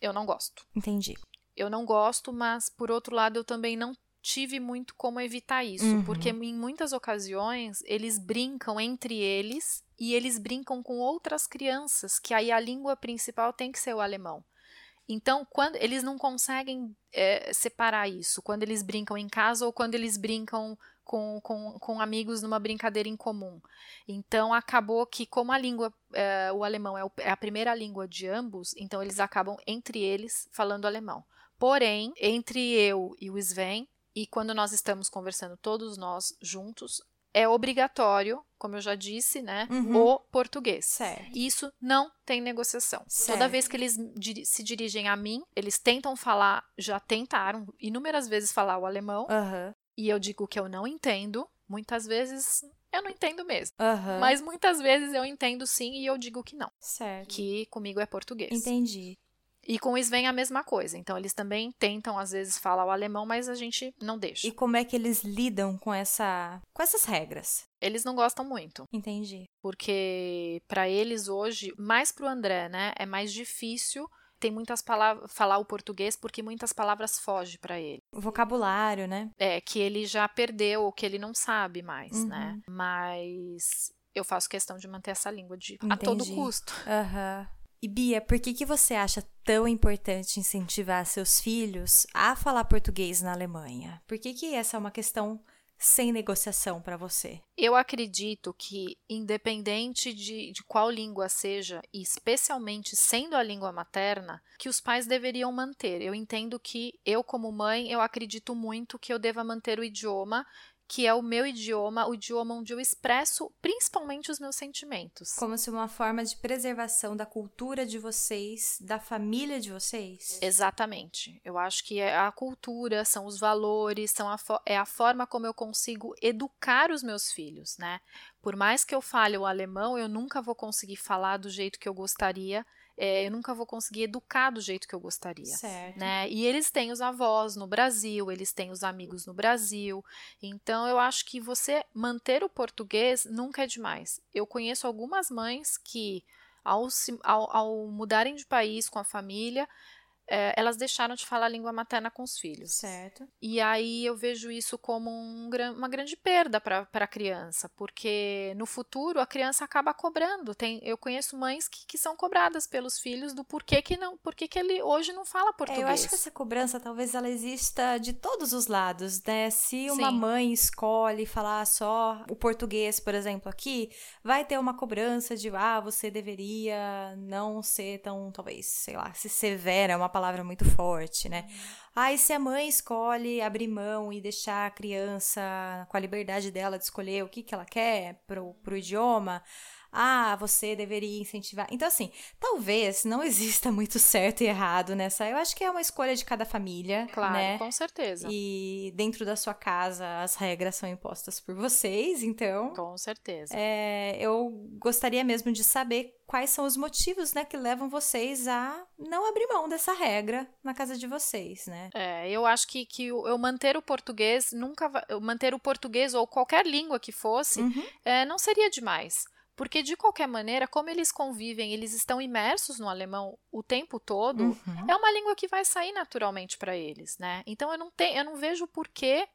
Eu não gosto. Entendi. Eu não gosto, mas, por outro lado, eu também não tive muito como evitar isso. Uhum. Porque, em muitas ocasiões, eles brincam entre eles e eles brincam com outras crianças, que aí a língua principal tem que ser o alemão. Então, quando eles não conseguem é, separar isso, quando eles brincam em casa ou quando eles brincam com, com, com amigos numa brincadeira em comum. Então acabou que, como a língua, é, o alemão é, o, é a primeira língua de ambos, então eles acabam entre eles falando alemão. Porém, entre eu e o Sven, e quando nós estamos conversando todos nós juntos, é obrigatório, como eu já disse, né, uhum. o português. Certo. Isso não tem negociação. Certo. Toda vez que eles se dirigem a mim, eles tentam falar, já tentaram inúmeras vezes falar o alemão, uhum. e eu digo que eu não entendo. Muitas vezes eu não entendo mesmo. Uhum. Mas muitas vezes eu entendo sim e eu digo que não. Certo. Que comigo é português. Entendi. E com o Sven a mesma coisa. Então eles também tentam às vezes falar o alemão, mas a gente não deixa. E como é que eles lidam com essa com essas regras? Eles não gostam muito. Entendi. Porque para eles hoje, mais pro André, né, é mais difícil tem muitas palavras falar o português porque muitas palavras fogem para ele. O vocabulário, né? É, que ele já perdeu ou que ele não sabe mais, Uhum. né? Mas eu faço questão de manter essa língua de a Entendi. todo custo. Aham. E Bia, por que, que você acha tão importante incentivar seus filhos a falar português na Alemanha? Por que, que essa é uma questão sem negociação para você? Eu acredito que, independente de, de qual língua seja, e especialmente sendo a língua materna, que os pais deveriam manter. Eu entendo que eu, como mãe, eu acredito muito que eu deva manter o idioma, que é o meu idioma, o idioma onde eu expresso principalmente os meus sentimentos. Como se uma forma de preservação da cultura de vocês, da família de vocês? Exatamente. Eu acho que é a cultura, são os valores, são a é a forma como eu consigo educar os meus filhos, né? Por mais que eu fale o alemão, eu nunca vou conseguir falar do jeito que eu gostaria. É, eu nunca vou conseguir educar do jeito que eu gostaria. Certo. Né? E eles têm os avós no Brasil, eles têm os amigos no Brasil. Então eu acho que você manter o português nunca é demais. Eu conheço algumas mães que, ao, ao, ao mudarem de país com a família, é, elas deixaram de falar a língua materna com os filhos. Certo. E aí eu vejo isso como um, uma grande perda para a criança, porque no futuro a criança acaba cobrando. Tem, eu conheço mães que, que são cobradas pelos filhos do porquê que não, porquê que ele hoje não fala português. É, eu acho que essa cobrança talvez ela exista de todos os lados, né? Se uma Sim. mãe escolhe falar só o português, por exemplo, aqui, vai ter uma cobrança de ah, você deveria não ser tão, talvez, sei lá, se severa é uma palavra muito forte, né? Ah, se a mãe escolhe abrir mão e deixar a criança com a liberdade dela de escolher o que, que ela quer pro, pro idioma, ah, você deveria incentivar. Então, assim, talvez não (laughs) exista muito certo e errado nessa. Eu acho que é uma escolha de cada família, Claro, né? com certeza. E dentro da sua casa as regras são impostas por vocês, então. Com certeza. É, eu gostaria mesmo de saber quais são os motivos, né, que levam vocês a não abrir mão dessa regra na casa de vocês, né? É, eu acho que, que eu manter o português nunca manter o português ou qualquer língua que fosse Uhum. é, não seria demais. Porque, de qualquer maneira, como eles convivem, eles estão imersos no alemão o tempo todo, Uhum. é uma língua que vai sair naturalmente para eles, né? Então, eu não, tenho, eu não vejo por que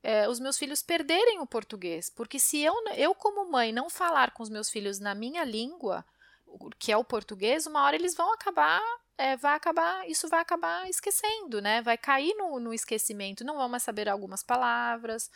é, os meus filhos perderem o português. Porque se eu, eu, como mãe, não falar com os meus filhos na minha língua, que é o português, uma hora eles vão acabar... é, vai acabar, isso vai acabar esquecendo, né? Vai cair no, no esquecimento, não vão mais saber algumas palavras,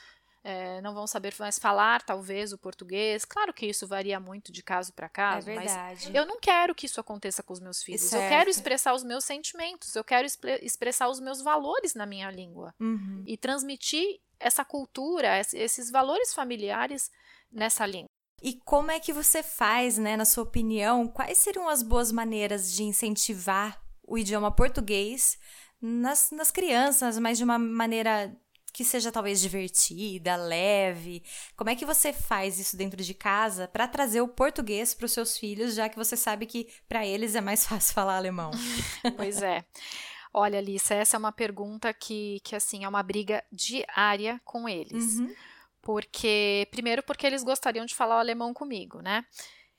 é, não vão saber mais falar, talvez, o português. Claro que isso varia muito de caso para É caso, mas verdade. eu não quero que isso aconteça com os meus filhos. Eu Certo. quero expressar os meus sentimentos, eu quero expre- expressar os meus valores na minha língua Uhum. e transmitir essa cultura, esse- esses valores familiares nessa língua. E como é que você faz, né, na sua opinião, quais seriam as boas maneiras de incentivar o idioma português nas, nas crianças, mas de uma maneira que seja talvez divertida, leve? Como é que você faz isso dentro de casa para trazer o português para os seus filhos, já que você sabe que para eles é mais (laughs) fácil falar alemão? Pois é. Olha, Alissa, essa é uma pergunta que, que assim, é uma briga diária com eles. Uhum. Porque, primeiro, porque eles gostariam de falar o alemão comigo, né?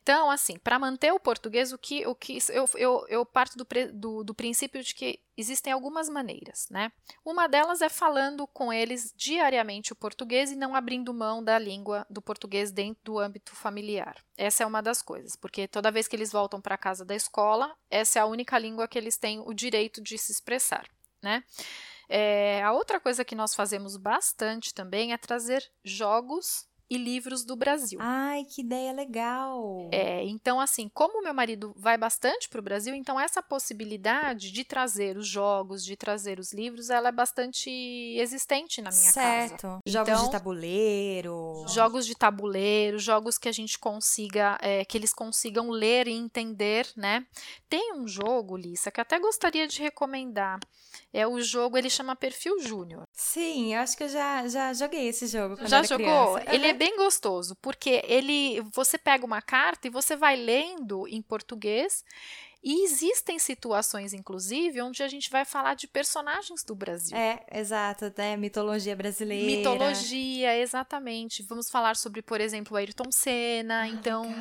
Então, assim, para manter o português, o que, o que eu, eu, eu parto do, do, do princípio de que existem algumas maneiras, né? Uma delas é falando com eles diariamente o português e não abrindo mão da língua do português dentro do âmbito familiar. Essa é uma das coisas, porque toda vez que eles voltam para casa da escola, essa é a única língua que eles têm o direito de se expressar, né? É, a outra coisa que nós fazemos bastante também é trazer jogos e livros do Brasil. Ai, que ideia legal! É, então assim, como meu marido vai bastante para o Brasil, então essa possibilidade de trazer os jogos, de trazer os livros, ela é bastante existente na minha certo. casa. Certo. Jogos então, de tabuleiro. Jogos de tabuleiro, jogos que a gente consiga, é, que eles consigam ler e entender, né? Tem um jogo, Lissa, que eu até gostaria de recomendar. É o jogo, ele chama Perfil Júnior. Sim, eu acho que eu já, já joguei esse jogo. já jogou? Criança. Ele é bem gostoso, porque ele você pega uma carta e você vai lendo em português e existem situações, inclusive, onde a gente vai falar de personagens do Brasil. É, exato, né? Mitologia brasileira. Mitologia, exatamente. Vamos falar sobre, por exemplo, Ayrton Senna. Ah, então,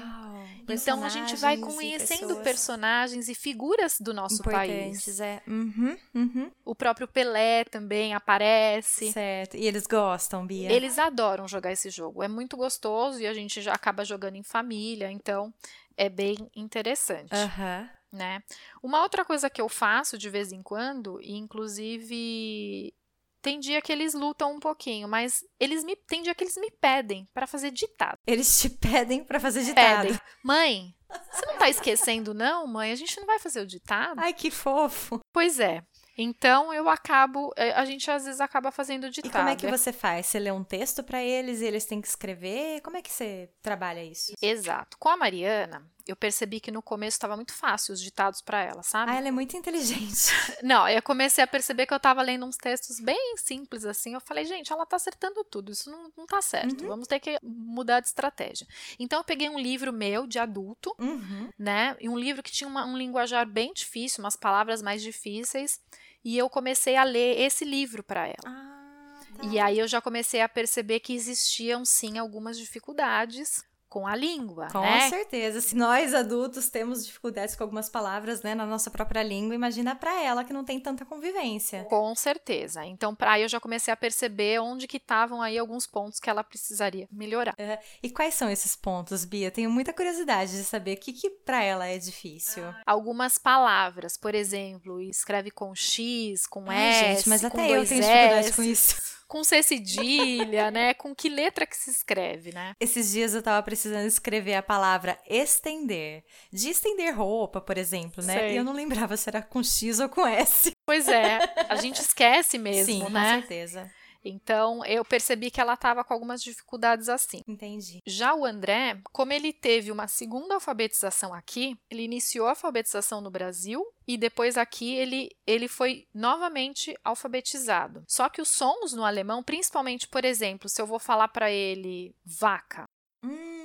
então a gente vai conhecendo personagens e figuras do nosso país. É. Uhum, uhum. O próprio Pelé também aparece. Certo. E eles gostam, Bia? Eles adoram jogar esse jogo. É muito gostoso e a gente já acaba jogando em família, então é bem interessante. Uhum né? Uma outra coisa que eu faço de vez em quando, e inclusive tem dia que eles lutam um pouquinho, mas eles me tem dia que eles me pedem para fazer ditado. Eles te (laughs) pedem para fazer ditado. Pedem. Mãe, você não tá esquecendo não, mãe? A gente não vai fazer o ditado? Ai, que fofo. Pois é. Então eu acabo, eh, a gente às vezes acaba fazendo ditado. E como é que você faz? Você lê um texto para eles e eles têm que escrever? Como é que você trabalha isso? Exato. Com a Mariana, eu percebi que no começo estava muito fácil os ditados para ela, sabe? Ah, ela é muito inteligente. (laughs) Não, eu comecei a perceber que eu estava lendo uns textos bem simples assim. Eu falei, gente, ela está acertando tudo, isso não, não tá certo. Uhum. Vamos ter que mudar de estratégia. Então eu peguei um livro meu de adulto, uhum. né? E um livro que tinha uma, um linguajar bem difícil, umas palavras mais difíceis. E eu comecei a ler esse livro para ela. Ah, tá. E aí eu já comecei a perceber que existiam sim algumas dificuldades com a língua, com né? certeza. Se nós adultos temos dificuldades com algumas palavras, né, na nossa própria língua, imagina para ela que não tem tanta convivência. Com certeza. Então, para aí eu já comecei a perceber onde que estavam aí alguns pontos que ela precisaria melhorar. E quais são esses pontos, Bia? Tenho muita curiosidade de saber o que que para ela é difícil. Algumas palavras, por exemplo, escreve com X, com Ai, S, gente, mas com até eu tenho dificuldade S. com isso com C cedilha, né? Com que letra que se escreve, né? Esses dias eu tava precisando escrever a palavra estender. De estender roupa, por exemplo, né? Sei. E eu não lembrava se era com X ou com S. Pois é, a gente esquece (laughs) mesmo, Sim, né? com certeza. Então, eu percebi que ela estava com algumas dificuldades assim. Entendi. Já o André, como ele teve uma segunda alfabetização aqui, ele iniciou a alfabetização no Brasil e depois aqui ele, ele foi novamente alfabetizado. Só que os sons no alemão, principalmente, por exemplo, se eu vou falar para ele vaca, Hum,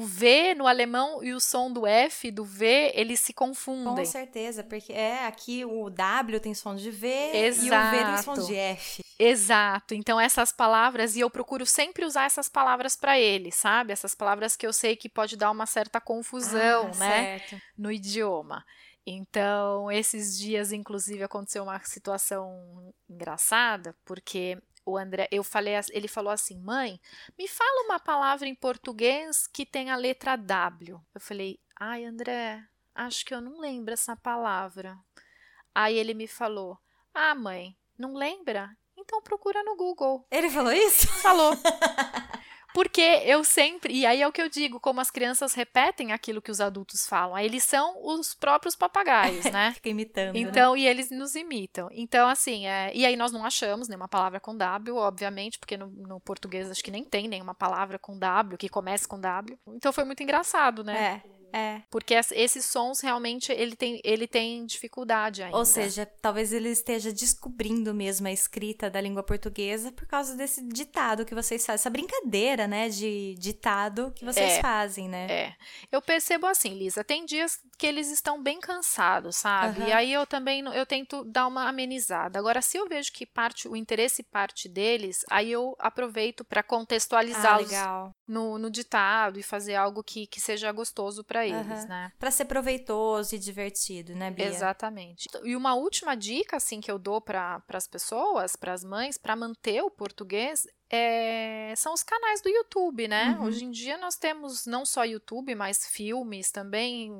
o V no alemão e o som do F do V, eles se confundem. com certeza, porque é aqui o W tem som de V e o V tem Exato. som de F. Exato. Então essas palavras e eu procuro sempre usar essas palavras para ele, sabe? Essas palavras que eu sei que pode dar uma certa confusão, Ah, né, Certo. no idioma. Então, esses dias inclusive aconteceu uma situação engraçada, porque o André, eu falei, ele falou assim: "Mãe, me fala uma palavra em português que tem a letra W". Eu falei: "Ai, André, acho que eu não lembro essa palavra". Aí ele me falou: "Ah, mãe, não lembra? Então procura no Google". Ele falou isso? Falou. (laughs) Porque eu sempre. E aí é o que eu digo, como as crianças repetem aquilo que os adultos falam. Aí eles são os próprios papagaios, né? (laughs) Fica imitando. né? Então, e eles nos imitam. Então, assim, é, e aí nós não achamos nenhuma palavra com W, obviamente, porque no, no português acho que nem tem nenhuma palavra com W, que comece com W. Então foi muito engraçado, né? É, é. Porque es- esses sons realmente ele tem, ele tem dificuldade ainda. Ou seja, talvez ele esteja descobrindo mesmo a escrita da língua portuguesa por causa desse ditado que vocês fazem, essa brincadeira, né, de ditado que vocês É. fazem, né? É. Eu percebo assim, Lisa, tem dias que eles estão bem cansados, sabe? Aham. E aí eu também eu tento dar uma amenizada. Agora, se eu vejo que parte o interesse parte deles, aí eu aproveito para Ah, contextualizá-los legal. No, no ditado e fazer algo que, que seja gostoso para eles, uhum. né? Para ser proveitoso e divertido, né, Bia? Exatamente. E uma última dica, assim, que eu dou para as pessoas, para as mães, para manter o português é, são os canais do YouTube, né? Uhum. Hoje em dia nós temos não só YouTube, mas filmes também.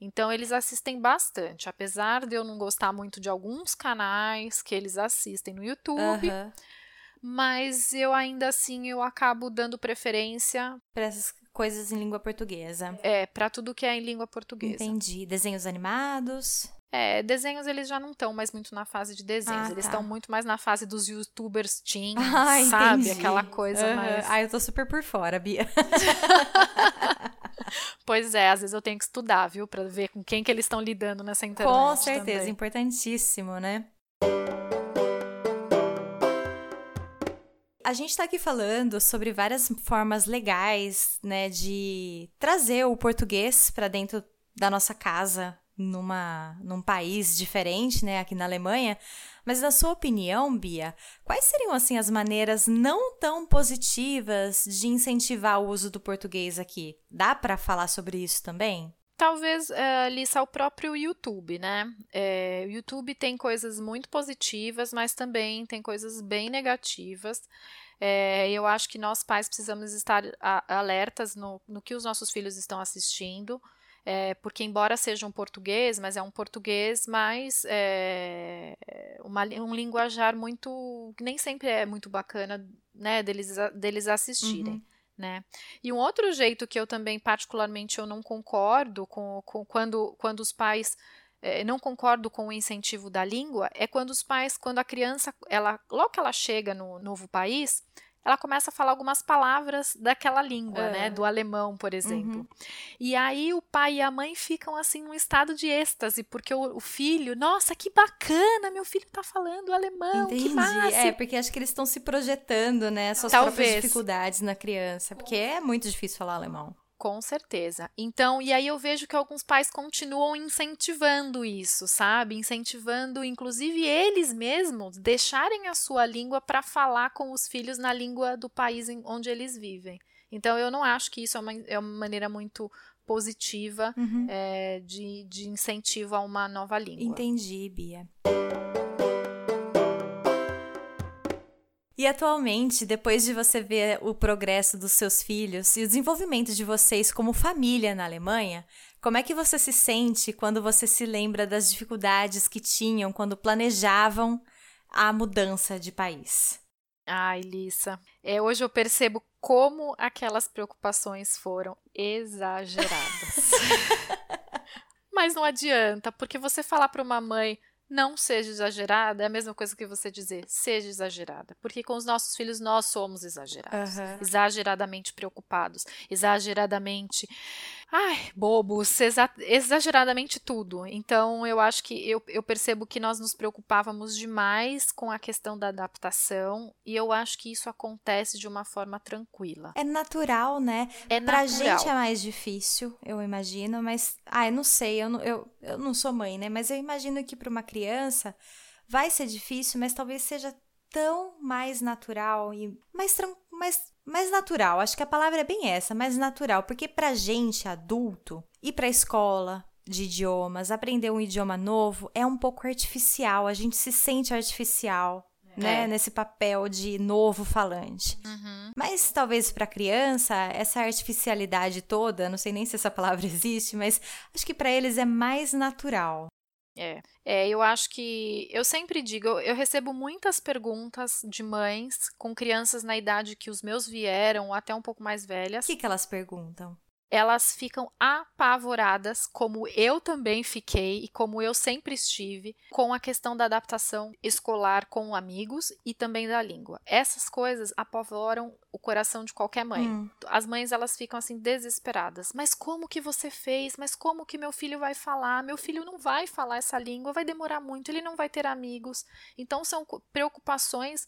Então eles assistem bastante. Apesar de eu não gostar muito de alguns canais que eles assistem no YouTube. Uhum. Mas eu ainda assim eu acabo dando preferência para essas coisas em língua portuguesa. É, para tudo que é em língua portuguesa. Entendi. Desenhos animados? É, desenhos eles já não estão mais muito na fase de desenhos, ah, eles estão tá. muito mais na fase dos youtubers teen, (laughs) ah, sabe? Entendi. Aquela coisa uhum. mais. Ah, eu tô super por fora, Bia. (laughs) pois é, às vezes eu tenho que estudar, viu, para ver com quem que eles estão lidando nessa internet. Com certeza, também. importantíssimo, né? A gente está aqui falando sobre várias formas legais, né, de trazer o português para dentro da nossa casa, numa, num país diferente, né, aqui na Alemanha. Mas na sua opinião, Bia, quais seriam assim as maneiras não tão positivas de incentivar o uso do português aqui? Dá para falar sobre isso também? Talvez, é, Lissa, o próprio YouTube, né? É, o YouTube tem coisas muito positivas, mas também tem coisas bem negativas. É, eu acho que nós pais precisamos estar alertas no, no que os nossos filhos estão assistindo é, porque embora seja um português, mas é um português mais é, uma, um linguajar muito nem sempre é muito bacana, né, deles deles assistirem. Uhum. Né? E um outro jeito que eu também particularmente eu não concordo com, com quando, quando os pais é, não concordo com o incentivo da língua é quando os pais, quando a criança, ela logo que ela chega no novo país, ela começa a falar algumas palavras daquela língua, né, é. né? Do alemão, por exemplo. Uhum. E aí o pai e a mãe ficam assim num estado de êxtase, porque o, o filho, nossa, que bacana, meu filho tá falando alemão, Entendi. que massa. É, porque acho que eles estão se projetando, né, suas Talvez. próprias dificuldades na criança, porque é muito difícil falar alemão. Com certeza. Então, e aí eu vejo que alguns pais continuam incentivando isso, sabe? Incentivando, inclusive, eles mesmos deixarem a sua língua para falar com os filhos na língua do país onde eles vivem. Então, eu não acho que isso é uma, é uma maneira muito positiva uhum. é, de, de incentivo a uma nova língua. Entendi, Bia. E atualmente, depois de você ver o progresso dos seus filhos e o desenvolvimento de vocês como família na Alemanha, como é que você se sente quando você se lembra das dificuldades que tinham quando planejavam a mudança de país? Ai, Lissa, é, hoje eu percebo como aquelas preocupações foram exageradas. (laughs) Mas não adianta, porque você falar para uma mãe, não seja exagerada é a mesma coisa que você dizer seja exagerada. Porque com os nossos filhos nós somos exagerados, uhum. exageradamente preocupados, exageradamente ai, bobos, exa exageradamente tudo. Então, eu acho que eu, eu percebo que nós nos preocupávamos demais com a questão da adaptação e eu acho que isso acontece de uma forma tranquila. É natural, né? É pra natural. gente é mais difícil, eu imagino, mas, ah, eu não sei, eu não, eu, eu não sou mãe, né? Mas eu imagino que para uma criança vai ser difícil, mas talvez seja tão mais natural e mais, mais, mais natural. Acho que a palavra é bem essa, mais natural. Porque pra gente, adulto, ir pra escola de idiomas, aprender um idioma novo, é um pouco artificial. A gente se sente artificial. Né, é. nesse papel de novo falante. Uhum. Mas talvez para criança, essa artificialidade toda, não sei nem se essa palavra (laughs) existe, mas acho que para eles é mais natural. É, é, eu acho que eu sempre digo, eu, eu, recebo muitas perguntas de mães com crianças na idade que os meus vieram, até um pouco mais velhas. O que, que elas perguntam? Elas ficam apavoradas, como eu também fiquei e como eu sempre estive, com a questão da adaptação escolar com amigos e também da língua. Essas coisas apavoram o coração de qualquer mãe. Hum. As mães elas ficam assim desesperadas. Mas como que você fez? Mas como que meu filho vai falar? Meu filho não vai falar essa língua, vai demorar muito, ele não vai ter amigos. Então são preocupações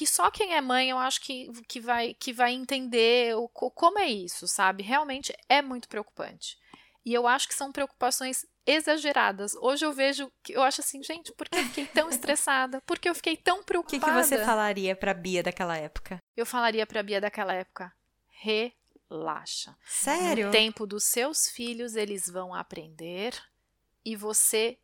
que só quem é mãe eu acho que, que, vai, que vai entender o, como é isso, sabe? Realmente é muito preocupante. E eu acho que são preocupações exageradas. Hoje eu vejo, eu acho assim, gente, por que eu fiquei tão (laughs) estressada? Por que eu fiquei tão preocupada? O que, que você falaria pra Bia daquela época? Eu falaria pra Bia daquela época, relaxa. Sério? No tempo dos seus filhos, eles vão aprender e você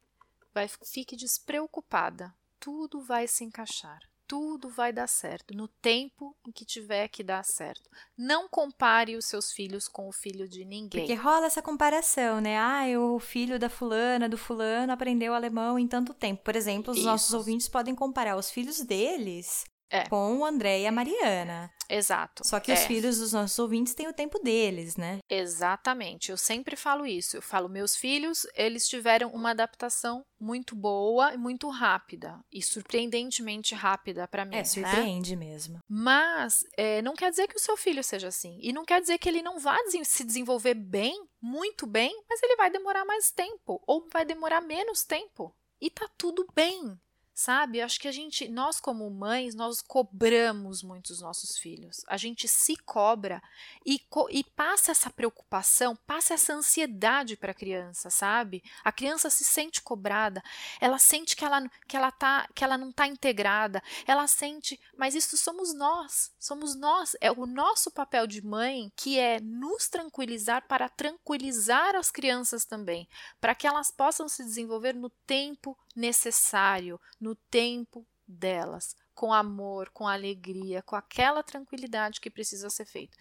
vai fique despreocupada. Tudo vai se encaixar tudo vai dar certo no tempo em que tiver que dar certo. Não compare os seus filhos com o filho de ninguém. Porque rola essa comparação, né? Ah, o filho da fulana, do fulano aprendeu alemão em tanto tempo. Por exemplo, os Isso. nossos ouvintes podem comparar os filhos deles é. com o André e a Mariana. Exato. Só que é. os filhos dos nossos ouvintes têm o tempo deles, né? Exatamente. Eu sempre falo isso. Eu falo, meus filhos, eles tiveram uma adaptação muito boa e muito rápida. E surpreendentemente rápida para mim. É, né? surpreende né? mesmo. Mas é, não quer dizer que o seu filho seja assim. E não quer dizer que ele não vá se desenvolver bem, muito bem, mas ele vai demorar mais tempo. Ou vai demorar menos tempo. E tá tudo bem sabe? Acho que a gente, nós como mães, nós cobramos muito os nossos filhos. A gente se cobra e, e passa essa preocupação, passa essa ansiedade para a criança, sabe? A criança se sente cobrada, ela sente que ela, que ela, tá, que ela não está integrada, ela sente, mas isso somos nós, somos nós, é o nosso papel de mãe que é nos tranquilizar para tranquilizar as crianças também, para que elas possam se desenvolver no tempo necessário, no tempo delas, com amor, com alegria, com aquela tranquilidade que precisa ser feita.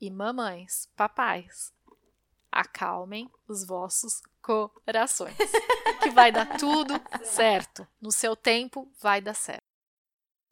E mamães, papais, acalmem os vossos corações, (laughs) que vai dar tudo certo. No seu tempo vai dar certo.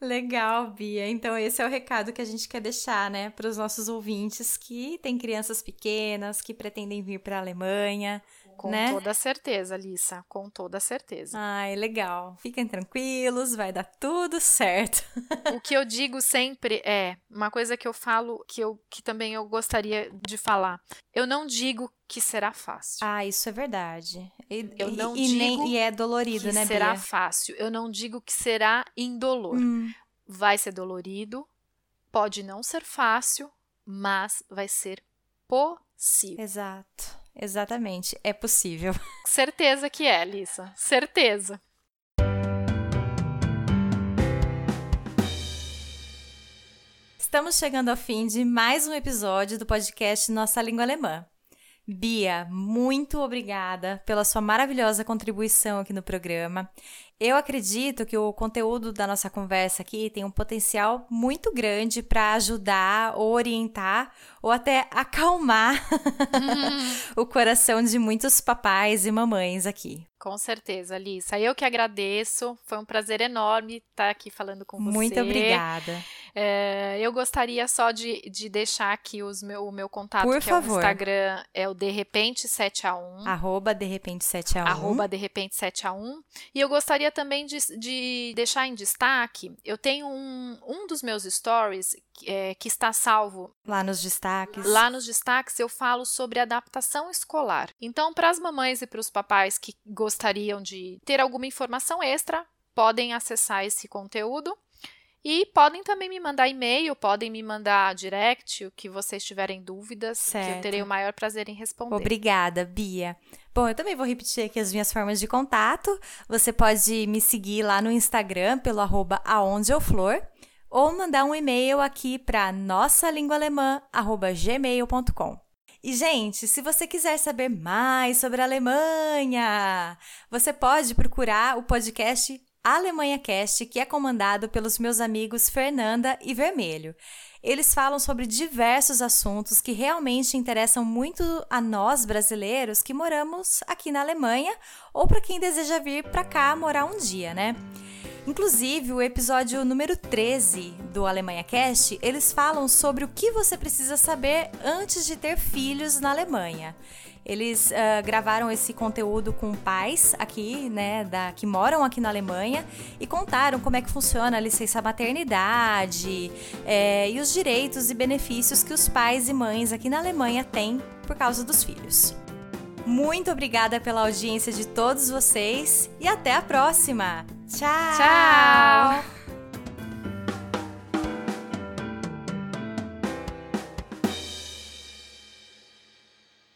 Legal, Bia. Então, esse é o recado que a gente quer deixar, né, para os nossos ouvintes que têm crianças pequenas, que pretendem vir para a Alemanha, com né? toda certeza, Lissa, com toda certeza. Ai, legal. Fiquem tranquilos, vai dar tudo certo. (laughs) o que eu digo sempre é uma coisa que eu falo que eu que também eu gostaria de falar. Eu não digo que será fácil. Ah, isso é verdade. E, eu não e, digo nem, e é dolorido, que né, será Bia? fácil. Eu não digo que será indolor. Hum. Vai ser dolorido, pode não ser fácil, mas vai ser possível. Exato. Exatamente, é possível. (laughs) Certeza que é, Lisa. Certeza. Estamos chegando ao fim de mais um episódio do podcast Nossa Língua Alemã. Bia, muito obrigada pela sua maravilhosa contribuição aqui no programa. Eu acredito que o conteúdo da nossa conversa aqui tem um potencial muito grande para ajudar, orientar ou até acalmar (laughs) o coração de muitos papais e mamães aqui. Com certeza, Alissa. Eu que agradeço. Foi um prazer enorme estar aqui falando com você. Muito obrigada. É, eu gostaria só de, de deixar aqui os meu, o meu contato, Por que favor. é o Instagram, é o de repente 7 a 1. Arroba de repente 7 a 1. Arroba de repente 7 a 1. E eu gostaria também de, de deixar em destaque, eu tenho um, um dos meus stories é, que está salvo. Lá nos destaques. Lá nos destaques eu falo sobre adaptação escolar. Então, para as mamães e para os papais que gostariam de ter alguma informação extra, podem acessar esse conteúdo. E podem também me mandar e-mail, podem me mandar direct, o que vocês tiverem dúvidas, certo. que eu terei o maior prazer em responder. Obrigada, Bia. Bom, eu também vou repetir aqui as minhas formas de contato. Você pode me seguir lá no Instagram pelo arroba aondeeuflor ou mandar um e-mail aqui para nossalinguaalemã@gmail.com. E, gente, se você quiser saber mais sobre a Alemanha, você pode procurar o podcast Alemanha Cast, que é comandado pelos meus amigos Fernanda e Vermelho. Eles falam sobre diversos assuntos que realmente interessam muito a nós brasileiros que moramos aqui na Alemanha ou para quem deseja vir para cá morar um dia, né? Inclusive, o episódio número 13 do Alemanha Cast, eles falam sobre o que você precisa saber antes de ter filhos na Alemanha. Eles uh, gravaram esse conteúdo com pais aqui, né, da, que moram aqui na Alemanha e contaram como é que funciona a licença maternidade é, e os direitos e benefícios que os pais e mães aqui na Alemanha têm por causa dos filhos. Muito obrigada pela audiência de todos vocês e até a próxima! Tchau! Tchau!